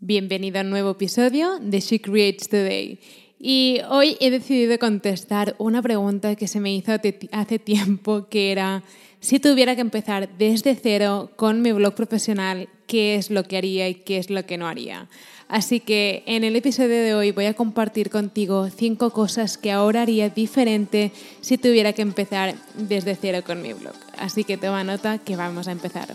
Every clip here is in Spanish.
Bienvenido a un nuevo episodio de She Creates Today. Y hoy he decidido contestar una pregunta que se me hizo hace tiempo, que era, si tuviera que empezar desde cero con mi blog profesional, ¿qué es lo que haría y qué es lo que no haría? Así que en el episodio de hoy voy a compartir contigo cinco cosas que ahora haría diferente si tuviera que empezar desde cero con mi blog. Así que toma nota que vamos a empezar.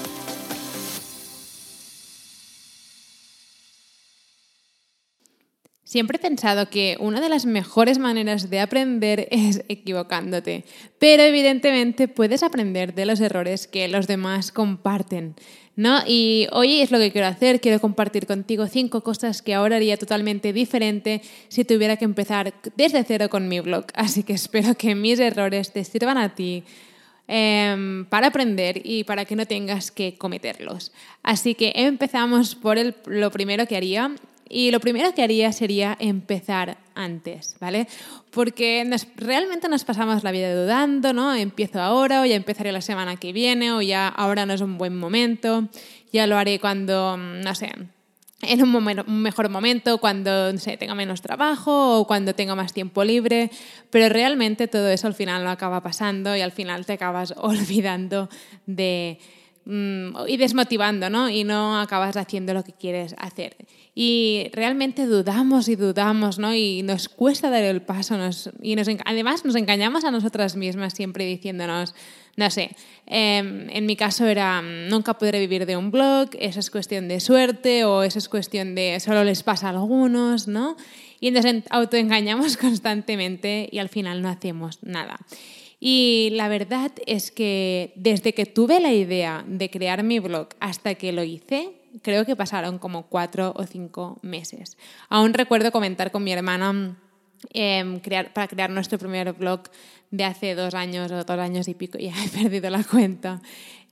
Siempre he pensado que una de las mejores maneras de aprender es equivocándote, pero evidentemente puedes aprender de los errores que los demás comparten. ¿No? Y hoy es lo que quiero hacer, quiero compartir contigo cinco cosas que ahora haría totalmente diferente si tuviera que empezar desde cero con mi blog. Así que espero que mis errores te sirvan a ti em, para aprender y para que no tengas que cometerlos. Así que empezamos por lo primero que haría y lo primero que haría sería empezar antes, ¿vale? Porque realmente nos pasamos la vida dudando, ¿no? Empiezo ahora o ya empezaré la semana que viene o ya ahora no es un buen momento, ya lo haré cuando, mm, no sé, en un, un, mejor momento, cuando no sé, tenga menos trabajo o cuando tenga más tiempo libre, pero realmente todo eso al final no acaba pasando y al final te acabas olvidando de Mm, y desmotivando, ¿no? Y no acabas haciendo lo que quieres hacer. Y realmente dudamos y dudamos, ¿no? Y nos cuesta dar el paso. y nos, además nos engañamos a nosotras mismas siempre diciéndonos, no sé, em, en mi caso era, mm, nunca podré vivir de un blog, eso es cuestión de suerte o eso es cuestión de, solo les pasa a algunos, ¿no? Y nos autoengañamos constantemente y al final no hacemos nada. Y la verdad es que desde que tuve la idea de crear mi blog hasta que lo hice, creo que pasaron como cuatro o cinco meses. Aún recuerdo comentar con mi hermana em, crear, para crear nuestro primer blog de hace dos años o dos años y pico, ya he perdido la cuenta.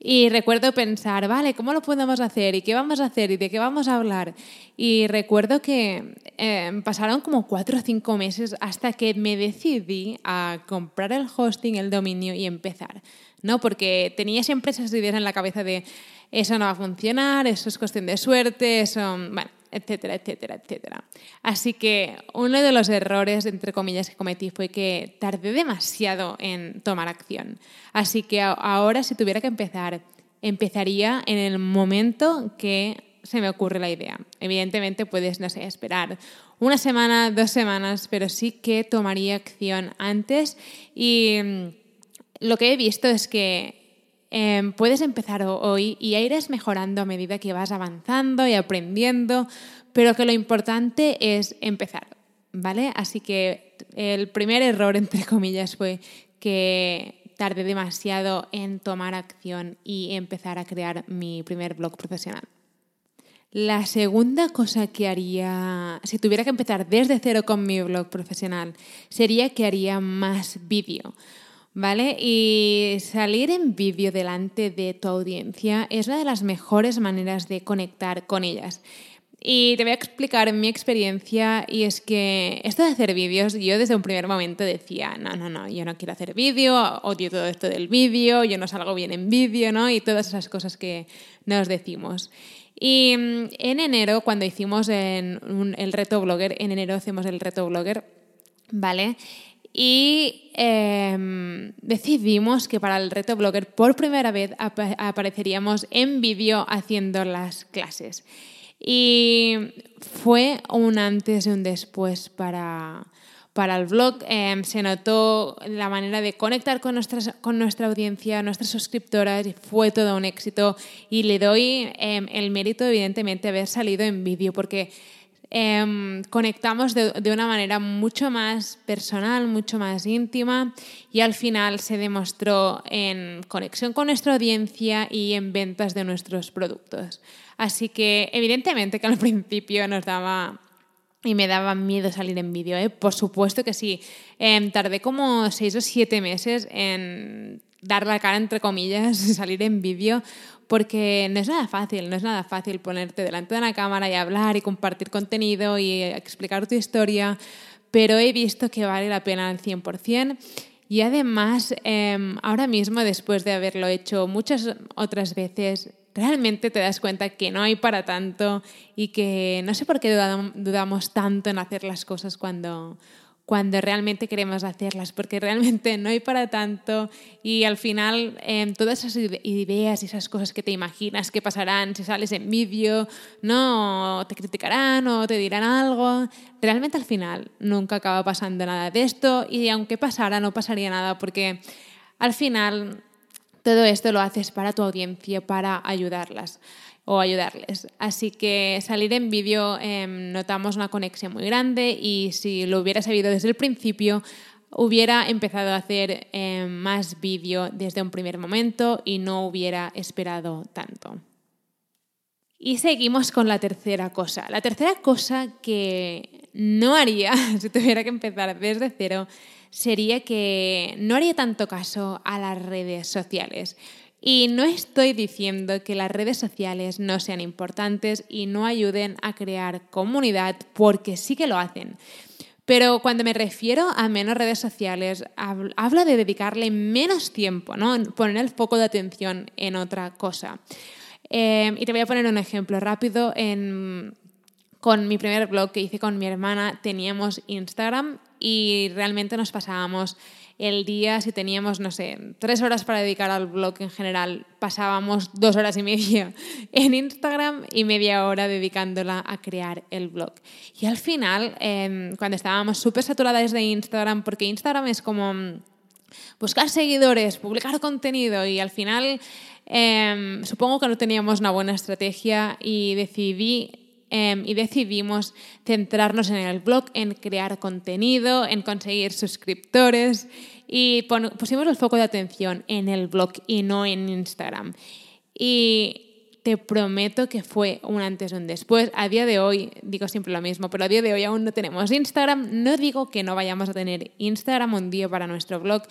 Y recuerdo pensar, vale, ¿cómo lo podemos hacer? ¿Y qué vamos a hacer? ¿Y de qué vamos a hablar? Y recuerdo que em, pasaron como cuatro o cinco meses hasta que me decidí a comprar el hosting, el dominio y empezar. ¿no? Porque tenía siempre esas ideas en la cabeza de eso no va a funcionar, eso es cuestión de suerte, eso... Bueno, etcétera, etcétera, etcétera. Así que uno de los errores, entre comillas, que cometí fue que tardé demasiado en tomar acción. Así que ahora, si tuviera que empezar, empezaría en el momento que se me ocurre la idea. Evidentemente puedes, no sé, esperar una semana, dos semanas, pero sí que tomaría acción antes y mm, lo que he visto es que Em, puedes empezar hoy y irás mejorando a medida que vas avanzando y aprendiendo, pero que lo importante es empezar, ¿vale? Así que el primer error, entre comillas, fue que tardé demasiado en tomar acción y empezar a crear mi primer blog profesional. La segunda cosa que haría, si tuviera que empezar desde cero con mi blog profesional, sería que haría más vídeo. ¿Vale? Y salir en vídeo delante de tu audiencia es una de las mejores maneras de conectar con ellas. Y te voy a explicar mi experiencia y es que esto de hacer vídeos, yo desde un primer momento decía, no, no, no, yo no quiero hacer vídeo, odio todo esto del vídeo, yo no salgo bien en vídeo, ¿no? Y todas esas cosas que nos decimos. Y mm, en enero, cuando hicimos el reto blogger, en enero hacemos el reto blogger, ¿vale? Y em, decidimos que para el reto blogger por primera vez apareceríamos en vídeo haciendo las clases. Y fue un antes y un después para, para el blog. Em, se notó la manera de conectar con, nuestras, con nuestra audiencia, nuestras suscriptoras, y fue todo un éxito. Y le doy em, el mérito, evidentemente, de haber salido en vídeo, porque Em, conectamos de, de, una manera mucho más personal, mucho más íntima y al final se demostró en conexión con nuestra audiencia y en ventas de nuestros productos. Así que evidentemente que al principio nos daba y me daba miedo salir en vídeo, ¿eh? por supuesto que sí. Em, tardé como seis o siete meses en dar la cara, entre comillas, salir en vídeo, porque no es nada fácil, no es nada fácil ponerte delante de una cámara y hablar y compartir contenido y explicar tu historia, pero he visto que vale la pena al 100%. Y además, em, ahora mismo, después de haberlo hecho muchas otras veces, realmente te das cuenta que no hay para tanto y que no sé por qué dudamos tanto en hacer las cosas cuando, cuando realmente queremos hacerlas, porque realmente no hay para tanto. Y al final eh, todas esas ideas y esas cosas que te imaginas que pasarán si sales en vídeo, no te criticarán o te dirán algo, realmente al final nunca acaba pasando nada de esto. Y aunque pasara no pasaría nada porque al final todo esto lo haces para tu audiencia, para ayudarlas o ayudarles. Así que salir en vídeo em, notamos una conexión muy grande y si lo hubiera sabido desde el principio, hubiera empezado a hacer em, más vídeo desde un primer momento y no hubiera esperado tanto. Y seguimos con la tercera cosa. La tercera cosa que no haría si tuviera que empezar desde cero sería que no haría tanto caso a las redes sociales. Y no estoy diciendo que las redes sociales no sean importantes y no ayuden a crear comunidad, porque sí que lo hacen. Pero cuando me refiero a menos redes sociales, hablo de dedicarle menos tiempo, ¿no? poner el foco de atención en otra cosa. Em, y te voy a poner un ejemplo rápido. con mi primer blog que hice con mi hermana teníamos Instagram y realmente nos pasábamos el día, si teníamos, no sé, tres horas para dedicar al blog en general, pasábamos dos horas y media en Instagram y media hora dedicándola a crear el blog. Y al final, em, cuando estábamos súper saturadas de Instagram, porque Instagram es como mm, buscar seguidores, publicar contenido y al final em, supongo que no teníamos una buena estrategia y decidí Em, y decidimos centrarnos en el blog, en crear contenido, en conseguir suscriptores y pusimos el foco de atención en el blog y no en Instagram. Y te prometo que fue un antes y un después. A día de hoy, digo siempre lo mismo, pero a día de hoy aún no tenemos Instagram. No digo que no vayamos a tener Instagram un día para nuestro blog,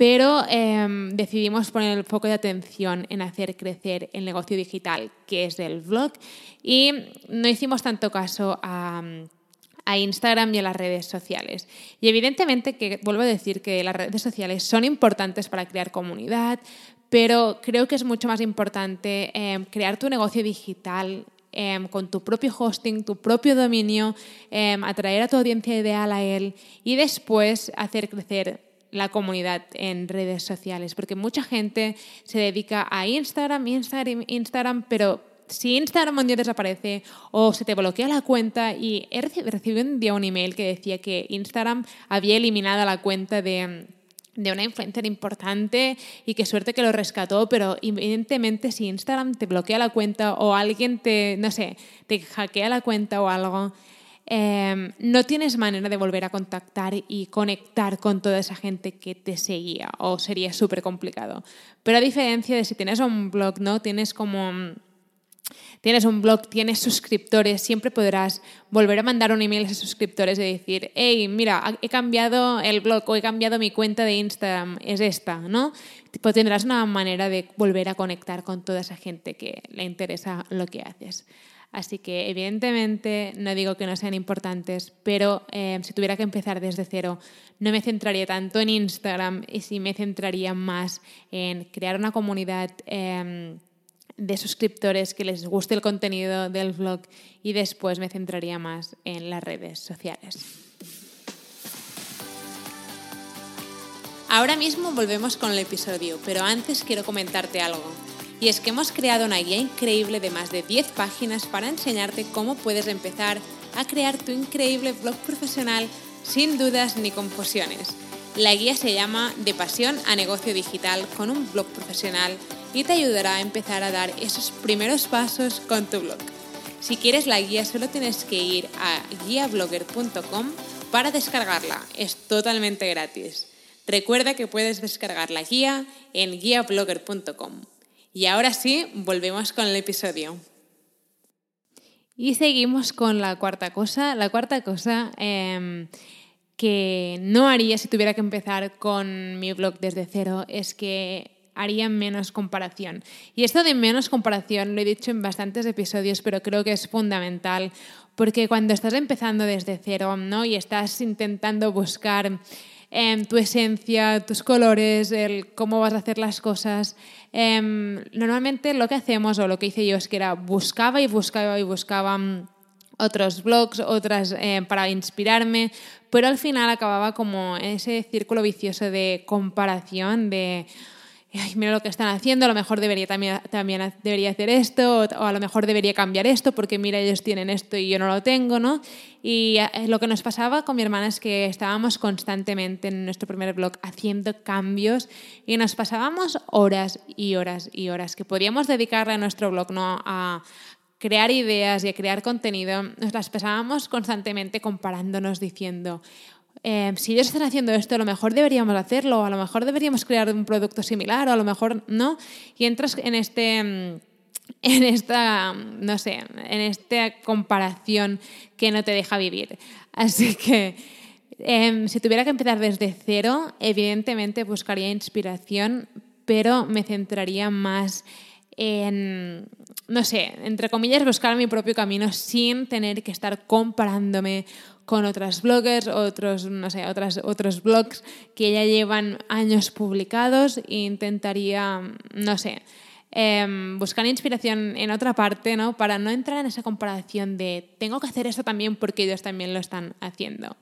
pero em, decidimos poner el foco de atención en hacer crecer el negocio digital, que es el blog, y no hicimos tanto caso a, Instagram y a las redes sociales. Y evidentemente que vuelvo a decir que las redes sociales son importantes para crear comunidad, pero creo que es mucho más importante em, crear tu negocio digital em, con tu propio hosting, tu propio dominio, atraer a tu audiencia ideal a él y después hacer crecer la comunidad en redes sociales, porque mucha gente se dedica a Instagram, Instagram, Instagram, pero si Instagram un día desaparece o se te bloquea la cuenta y he recibido un día un email que decía que Instagram había eliminado la cuenta de, de una influencer importante y qué suerte que lo rescató, pero evidentemente si Instagram te bloquea la cuenta o alguien te, no sé, te hackea la cuenta o algo, Em, no tienes manera de volver a contactar y conectar con toda esa gente que te seguía o sería súper complicado. Pero a diferencia de si tienes un blog, ¿no? Tienes como... Tienes un blog, tienes suscriptores, siempre podrás volver a mandar un email a esos suscriptores y decir, hey, mira, he cambiado el blog o he cambiado mi cuenta de Instagram, es esta, ¿no? Pues tendrás una manera de volver a conectar con toda esa gente que le interesa lo que haces. Así que evidentemente no digo que no sean importantes, pero eh, si tuviera que empezar desde cero, no me centraría tanto en Instagram y sí me centraría más en crear una comunidad em, de suscriptores que les guste el contenido del blog y después me centraría más en las redes sociales. Ahora mismo volvemos con el episodio, pero antes quiero comentarte algo. Y es que hemos creado una guía increíble de más de 10 páginas para enseñarte cómo puedes empezar a crear tu increíble blog profesional sin dudas ni confusiones. La guía se llama De pasión a negocio digital con un blog profesional y te ayudará a empezar a dar esos primeros pasos con tu blog. Si quieres la guía solo tienes que ir a guiablogger.com para descargarla. Es totalmente gratis. Recuerda que puedes descargar la guía en guiablogger.com. Y ahora sí, volvemos con el episodio. Y seguimos con la cuarta cosa. La cuarta cosa em, que no haría si tuviera que empezar con mi blog desde cero es que haría menos comparación. Y esto de menos comparación lo he dicho en bastantes episodios, pero creo que es fundamental porque cuando estás empezando desde cero ¿no? y estás intentando buscar em, tu esencia, tus colores, el cómo vas a hacer las cosas, em, normalmente lo que hacemos o lo que hice yo es que era buscaba y buscaba y buscaba mm, otros blogs, otras eh, para inspirarme, pero al final acababa como ese círculo vicioso de comparación, de Ay, mira lo que están haciendo, a lo mejor debería también, también debería hacer esto, o a lo mejor debería cambiar esto, porque mira, ellos tienen esto y yo no lo tengo, ¿no? Y eh, lo que nos pasaba con mi hermana es que estábamos constantemente en nuestro primer blog haciendo cambios y nos pasábamos horas y horas y horas que podríamos dedicarle a nuestro blog, ¿no? A crear ideas y a crear contenido, nos las pasábamos constantemente comparándonos, diciendo, Em, si ellos están haciendo esto, a lo mejor deberíamos hacerlo, a lo mejor deberíamos crear un producto similar, o a lo mejor no. Y entras en este mm, en esta, no sé, en esta comparación que no te deja vivir. Así que em, si tuviera que empezar desde cero, evidentemente buscaría inspiración, pero me centraría más en, no sé, entre comillas, buscar mi propio camino sin tener que estar comparándome con otras bloggers, otros, no sé, otras, otros blogs que ya llevan años publicados e intentaría, no sé, em, buscar inspiración en otra parte, ¿no? Para no entrar en esa comparación de tengo que hacer esto también porque ellos también lo están haciendo.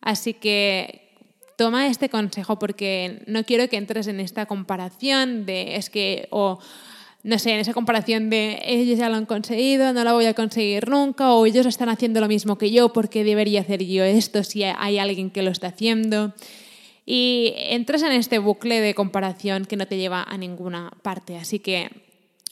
Así que toma este consejo porque no quiero que entres en esta comparación de es que o no sé, en esa comparación de ellos ya lo han conseguido, no lo voy a conseguir nunca, o ellos están haciendo lo mismo que yo, porque debería hacer yo esto si hay alguien que lo está haciendo? Y entras en este bucle de comparación que no te lleva a ninguna parte. Así que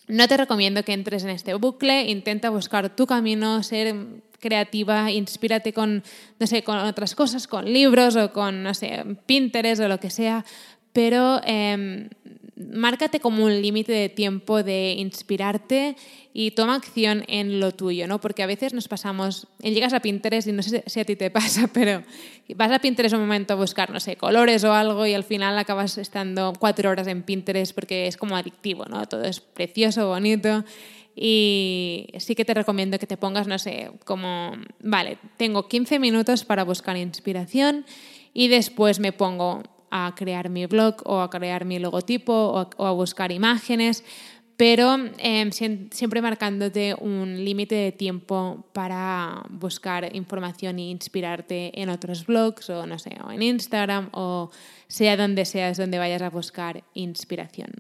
no te recomiendo que entres en este bucle, intenta buscar tu camino, ser creativa, inspírate con, no sé, con otras cosas, con libros o con, no sé, Pinterest o lo que sea, pero em, márcate como un límite de tiempo de inspirarte y toma acción en lo tuyo, ¿no? Porque a veces nos pasamos, llegas a Pinterest y no sé si a ti te pasa, pero vas a Pinterest un momento a buscar, no sé, colores o algo y al final acabas estando cuatro horas en Pinterest porque es como adictivo, ¿no? Todo es precioso, bonito. Y sí que te recomiendo que te pongas, no sé, como, vale, tengo 15 minutos para buscar inspiración y después me pongo a crear mi blog o a crear mi logotipo o a, buscar imágenes, pero em, siempre marcándote un límite de tiempo para buscar información e inspirarte en otros blogs o no sé, o en Instagram o sea donde seas donde vayas a buscar inspiración.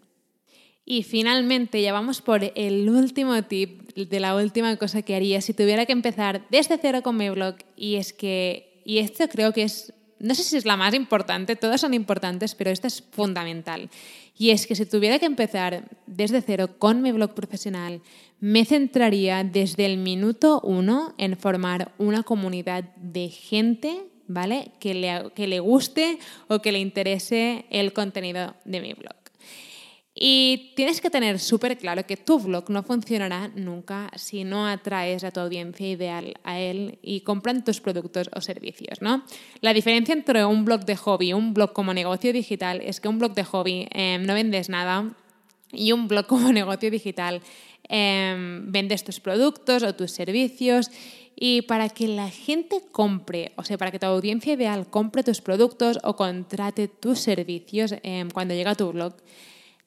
Y finalmente ya vamos por el último tip de la última cosa que haría si tuviera que empezar desde cero con mi blog y es que, y esto creo que es no sé si es la más importante, todas son importantes, pero esta es fundamental. Y es que si tuviera que empezar desde cero con mi blog profesional, me centraría desde el minuto uno en formar una comunidad de gente, ¿vale? Que le, que le guste o que le interese el contenido de mi blog. Y tienes que tener súper claro que tu blog no funcionará nunca si no atraes a tu audiencia ideal a él y compran tus productos o servicios. ¿no? La diferencia entre un blog de hobby y un blog como negocio digital es que un blog de hobby em, no vendes nada y un blog como negocio digital em, vendes tus productos o tus servicios y para que la gente compre, o sea, para que tu audiencia ideal compre tus productos o contrate tus servicios em, cuando llega a tu blog,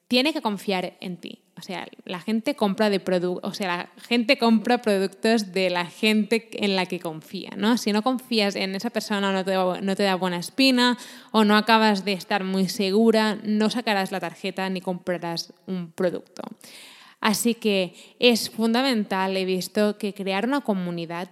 tiene que confiar en ti. O sea, la gente compra de o sea, la gente compra productos de la gente en la que confía, ¿no? Si no confías en esa persona no te, no te da buena espina o no acabas de estar muy segura, no sacarás la tarjeta ni comprarás un producto. Así que es fundamental, he visto, que crear una comunidad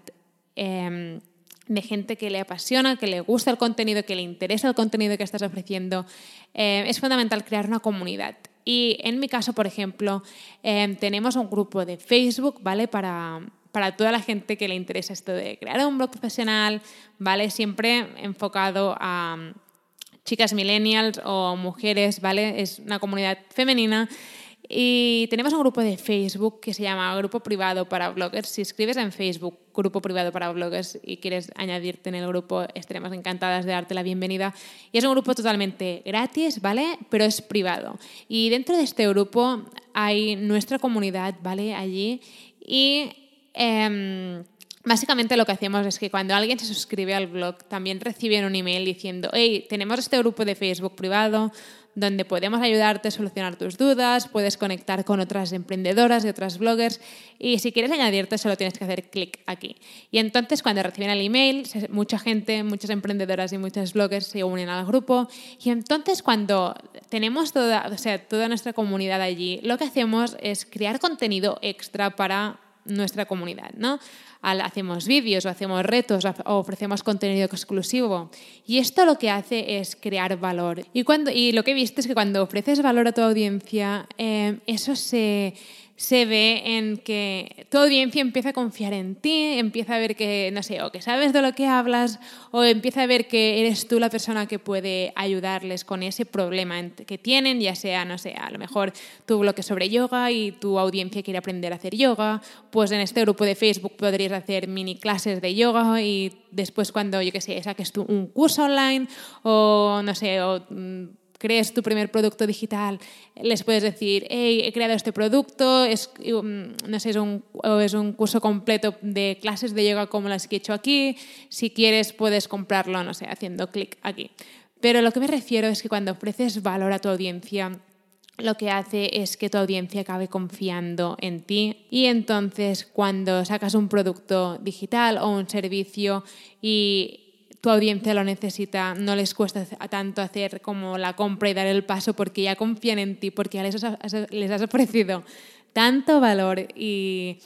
em, de gente que le apasiona, que le gusta el contenido, que le interesa el contenido que estás ofreciendo, eh, es fundamental crear una comunidad. Y en mi caso, por ejemplo, em, tenemos un grupo de Facebook, ¿vale? Para, para toda la gente que le interesa esto de crear un blog profesional, ¿vale? Siempre enfocado a mm, chicas millennials o mujeres, ¿vale? Es una comunidad femenina y tenemos un grupo de Facebook que se llama Grupo Privado para Bloggers. Si escribes en Facebook Grupo Privado para Bloggers y quieres añadirte en el grupo, estaremos encantadas de darte la bienvenida. Y es un grupo totalmente gratis, ¿vale? Pero es privado. Y dentro de este grupo hay nuestra comunidad, ¿vale? Allí. Y... Em, Básicamente lo que hacemos es que cuando alguien se suscribe al blog también reciben un email diciendo, hey, tenemos este grupo de Facebook privado donde podemos ayudarte a solucionar tus dudas, puedes conectar con otras emprendedoras y otras bloggers y si quieres añadirte solo tienes que hacer clic aquí. Y entonces cuando reciben el email, mucha gente, muchas emprendedoras y muchas bloggers se unen al grupo y entonces cuando tenemos toda, o sea, toda nuestra comunidad allí, lo que hacemos es crear contenido extra para nuestra comunidad, ¿no? hacemos vídeos o hacemos retos o ofrecemos contenido exclusivo. Y esto lo que hace es crear valor. Y, cuando, y lo que he visto es que cuando ofreces valor a tu audiencia, eh, eso se se ve en que tu audiencia empieza a confiar en ti, empieza a ver que, no sé, o que sabes de lo que hablas, o empieza a ver que eres tú la persona que puede ayudarles con ese problema que tienen, ya sea, no sé, a lo mejor tu blog es sobre yoga y tu audiencia quiere aprender a hacer yoga, pues en este grupo de Facebook podrías hacer mini clases de yoga y después cuando, yo qué sé, saques tú un curso online o, no sé, o mm, crees tu primer producto digital, les puedes decir, hey, he creado este producto, es, um, no sé, es un, es un curso completo de clases de yoga como las que he hecho aquí, si quieres puedes comprarlo, no sé, haciendo clic aquí. Pero lo que me refiero es que cuando ofreces valor a tu audiencia, lo que hace es que tu audiencia acabe confiando en ti y entonces cuando sacas un producto digital o un servicio y tu audiencia lo necesita, no les cuesta tanto hacer como la compra y dar el paso porque ya confían en ti, porque ya les has, ofrecido tanto valor y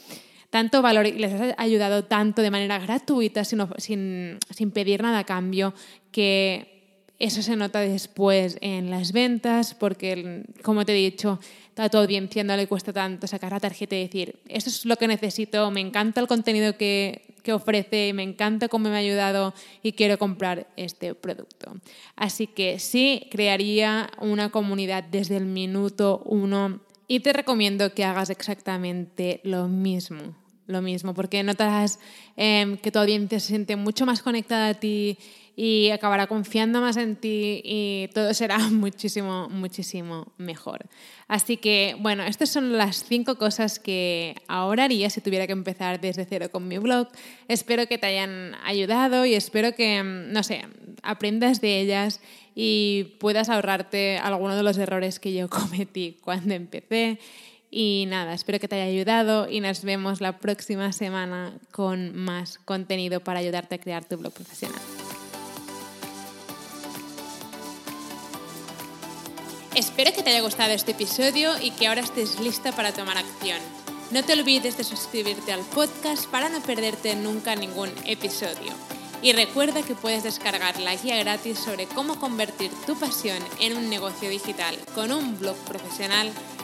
tanto valor y les has ayudado tanto de manera gratuita sin, sin pedir nada a cambio que eso se nota después en las ventas porque, como te he dicho, a tu audiencia no le cuesta tanto sacar la tarjeta y decir, eso es lo que necesito, me encanta el contenido que, que ofrece, me encanta cómo me ha ayudado y quiero comprar este producto. Así que sí, crearía una comunidad desde el minuto uno y te recomiendo que hagas exactamente lo mismo lo mismo, porque notarás em, que tu audiencia se siente mucho más conectada a ti y acabará confiando más en ti y todo será muchísimo, muchísimo mejor. Así que, bueno, estas son las cinco cosas que ahora haría si tuviera que empezar desde cero con mi blog. Espero que te hayan ayudado y espero que, no sé, aprendas de ellas y puedas ahorrarte algunos de los errores que yo cometí cuando empecé. Y nada, espero que te haya ayudado y nos vemos la próxima semana con más contenido para ayudarte a crear tu blog profesional. Espero que te haya gustado este episodio y que ahora estés lista para tomar acción. No te olvides de suscribirte al podcast para no perderte nunca ningún episodio. Y recuerda que puedes descargar la guía gratis sobre cómo convertir tu pasión en un negocio digital con un blog profesional